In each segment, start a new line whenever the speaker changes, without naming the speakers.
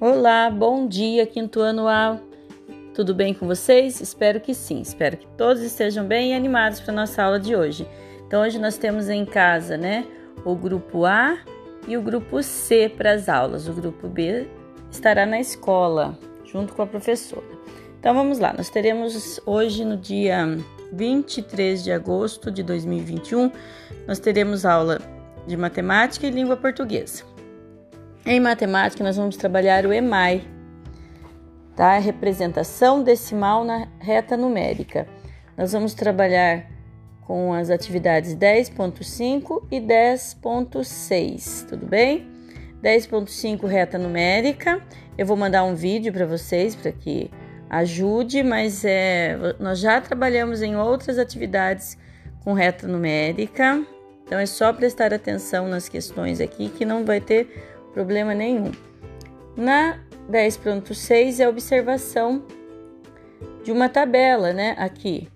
Olá, bom dia, quinto ano A. Tudo bem com vocês? Espero que sim. Espero que todos estejam bem e animados para nossa aula de hoje. Então, hoje nós temos em casa, né, o grupo A e o grupo C para as aulas. O grupo B estará na escola, junto com a professora. Então, vamos lá. Nós teremos hoje, no dia 23 de agosto de 2021, nós teremos aula de matemática e língua portuguesa. Em matemática, nós vamos trabalhar o EMAI, tá? A representação decimal na reta numérica. Nós vamos trabalhar com as atividades 10.5 e 10.6, tudo bem? 10.5 reta numérica. Eu vou mandar um vídeo para vocês para que ajude, mas é, nós já trabalhamos em outras atividades com reta numérica, então é só prestar atenção nas questões aqui que não vai ter problema nenhum. Na 10.6 é a observação de uma tabela, né? Aqui.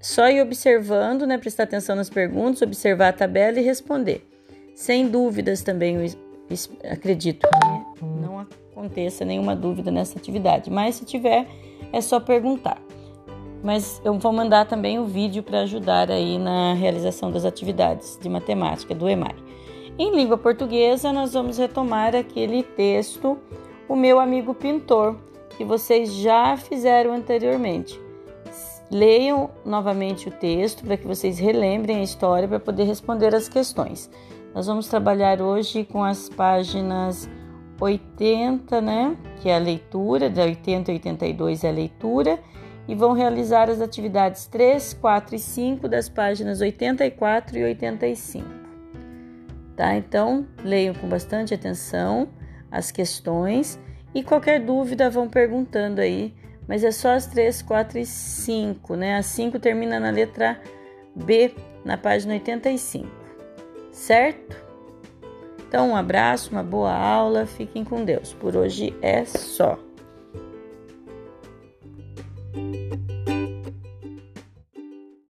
Só ir observando, né? Prestar atenção nas perguntas, observar a tabela e responder. Sem dúvidas também, acredito que não aconteça nenhuma dúvida nessa atividade, mas se tiver, é só perguntar. Mas eu vou mandar também o vídeo para ajudar aí na realização das atividades de matemática do EMAI. Em língua portuguesa, nós vamos retomar aquele texto, O Meu Amigo Pintor, que vocês já fizeram anteriormente. Leiam novamente o texto para que vocês relembrem a história para poder responder as questões. Nós vamos trabalhar hoje com as páginas 80, né, que é a leitura, da 80 a 82 é a leitura, e vão realizar as atividades 3, 4 e 5 das páginas 84 e 85 tá? Então, leiam com bastante atenção as questões e qualquer dúvida vão perguntando aí, mas é só as 3, 4 e 5, né? A 5 termina na letra B, na página 85, certo? Então, um abraço, uma boa aula, fiquem com Deus. Por hoje é só.